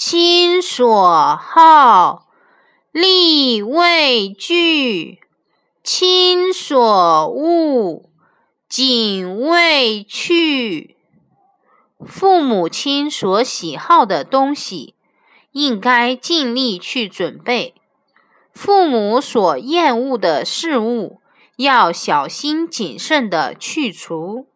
亲所好力为具亲所恶谨为去。父母亲所喜好的东西应该尽力去准备。父母所厌恶的事物要小心谨慎的去除。